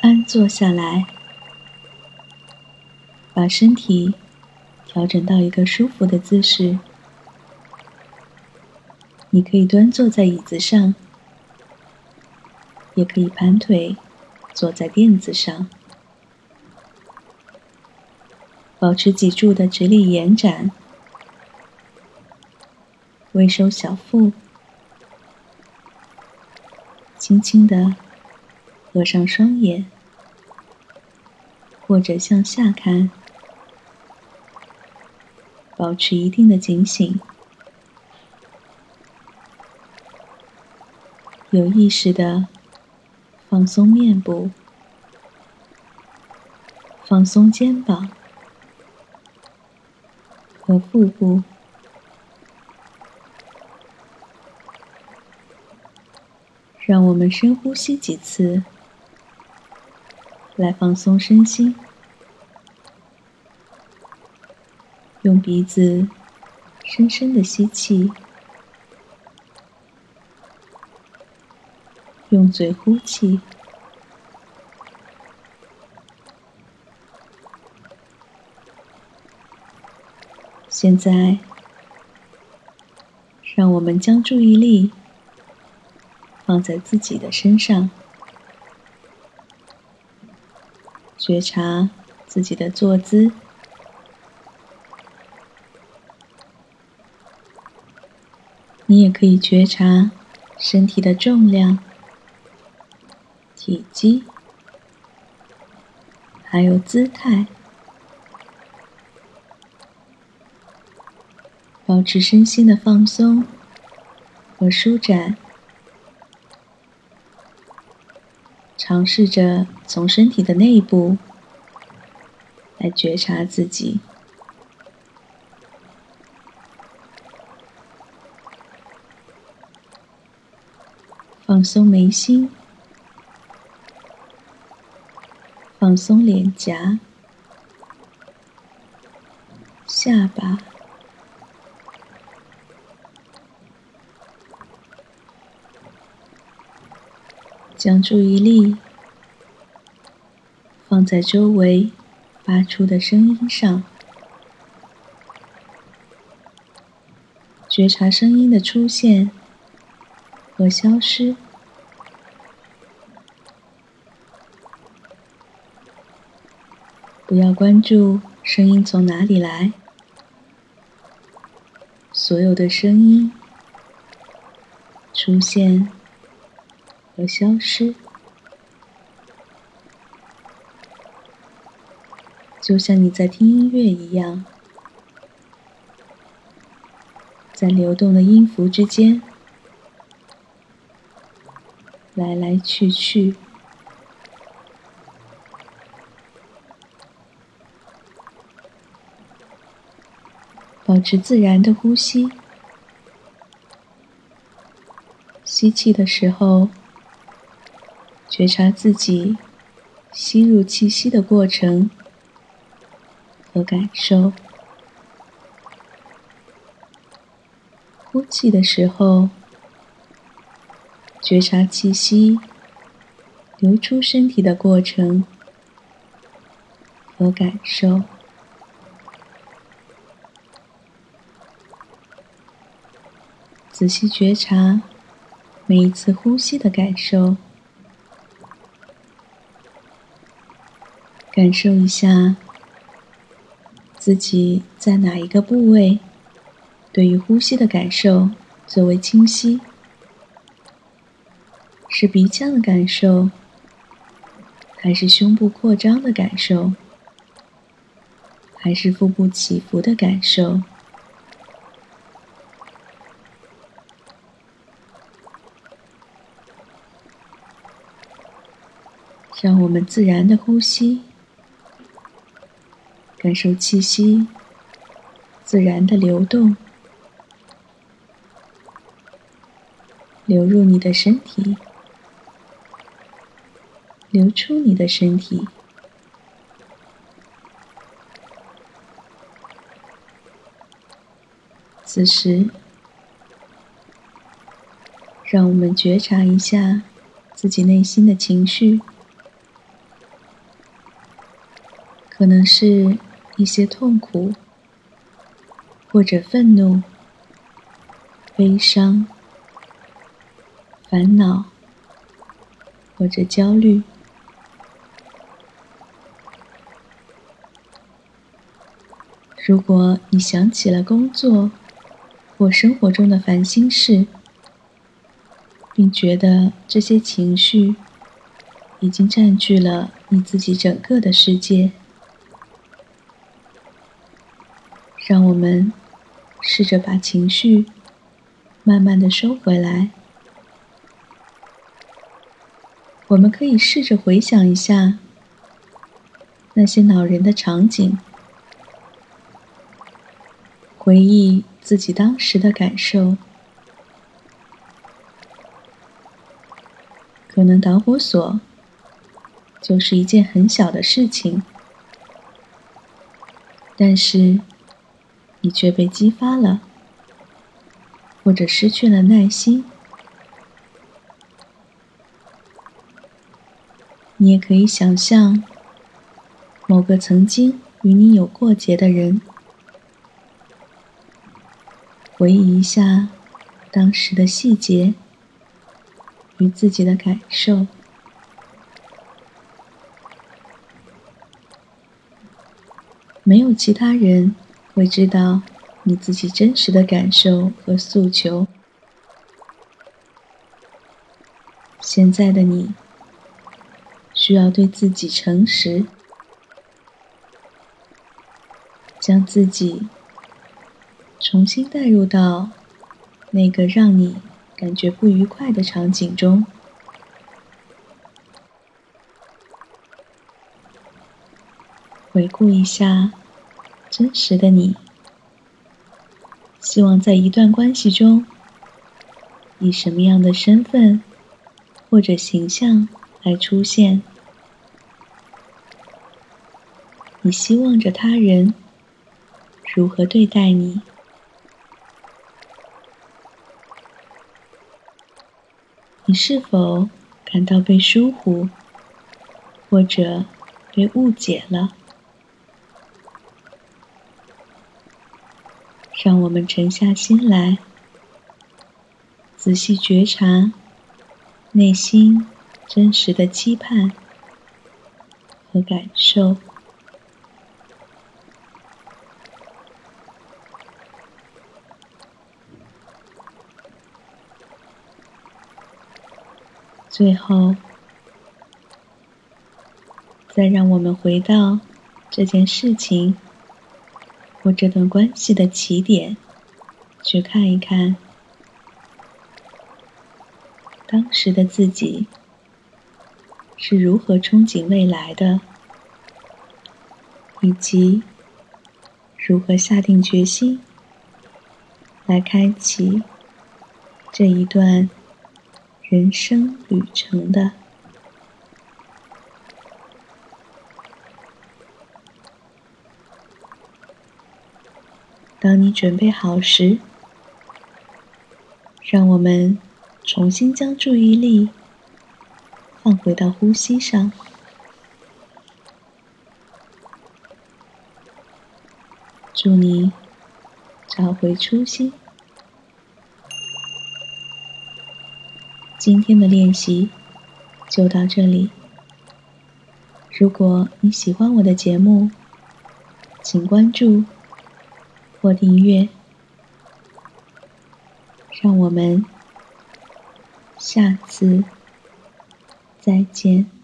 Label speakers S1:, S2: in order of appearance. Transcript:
S1: 安坐下来，把身体调整到一个舒服的姿势。你可以端坐在椅子上，也可以盘腿坐在垫子上，保持脊柱的直立延展，微收小腹，轻轻的合上双眼，或者向下看，保持一定的警醒。有意识的放松面部，放松肩膀和腹部，让我们深呼吸几次，来放松身心。用鼻子深深的吸气。用嘴呼气。现在，让我们将注意力放在自己的身上，觉察自己的坐姿。你也可以觉察身体的重量。体积，还有姿态，保持身心的放松和舒展，尝试着从身体的内部来觉察自己，放松眉心。放松脸颊、下巴，将注意力放在周围发出的声音上，觉察声音的出现和消失。不要关注声音从哪里来，所有的声音出现和消失，就像你在听音乐一样，在流动的音符之间来来去去。保持自然的呼吸，吸气的时候，觉察自己吸入气息的过程和感受；呼气的时候，觉察气息流出身体的过程和感受。仔细觉察每一次呼吸的感受，感受一下自己在哪一个部位对于呼吸的感受最为清晰？是鼻腔的感受，还是胸部扩张的感受，还是腹部起伏的感受？让我们自然的呼吸，感受气息自然的流动，流入你的身体，流出你的身体。此时，让我们觉察一下自己内心的情绪。可能是一些痛苦，或者愤怒、悲伤、烦恼，或者焦虑。如果你想起了工作或生活中的烦心事，并觉得这些情绪已经占据了你自己整个的世界，让我们试着把情绪慢慢的收回来。我们可以试着回想一下那些恼人的场景。回忆自己当时的感受，可能导火索就是一件很小的事情，但是你却被激发了，或者失去了耐心。你也可以想象某个曾经与你有过节的人。回忆一下当时的细节与自己的感受，没有其他人会知道你自己真实的感受和诉求。现在的你需要对自己诚实，将自己。重新带入到那个让你感觉不愉快的场景中，回顾一下真实的你。希望在一段关系中，以什么样的身份或者形象来出现？你希望着他人如何对待你？你是否感到被疏忽，或者被误解了？让我们沉下心来，仔细觉察内心真实的期盼和感受。最后，再让我们回到这件事情这段关系的起点，去看一看当时的自己是如何憧憬未来的，以及如何下定决心来开启这一段。人生旅程的。当你准备好时，让我们重新将注意力放回到呼吸上。祝你找回初心。今天的练习就到这里。如果你喜欢我的节目，请关注或订阅。让我们下次再见。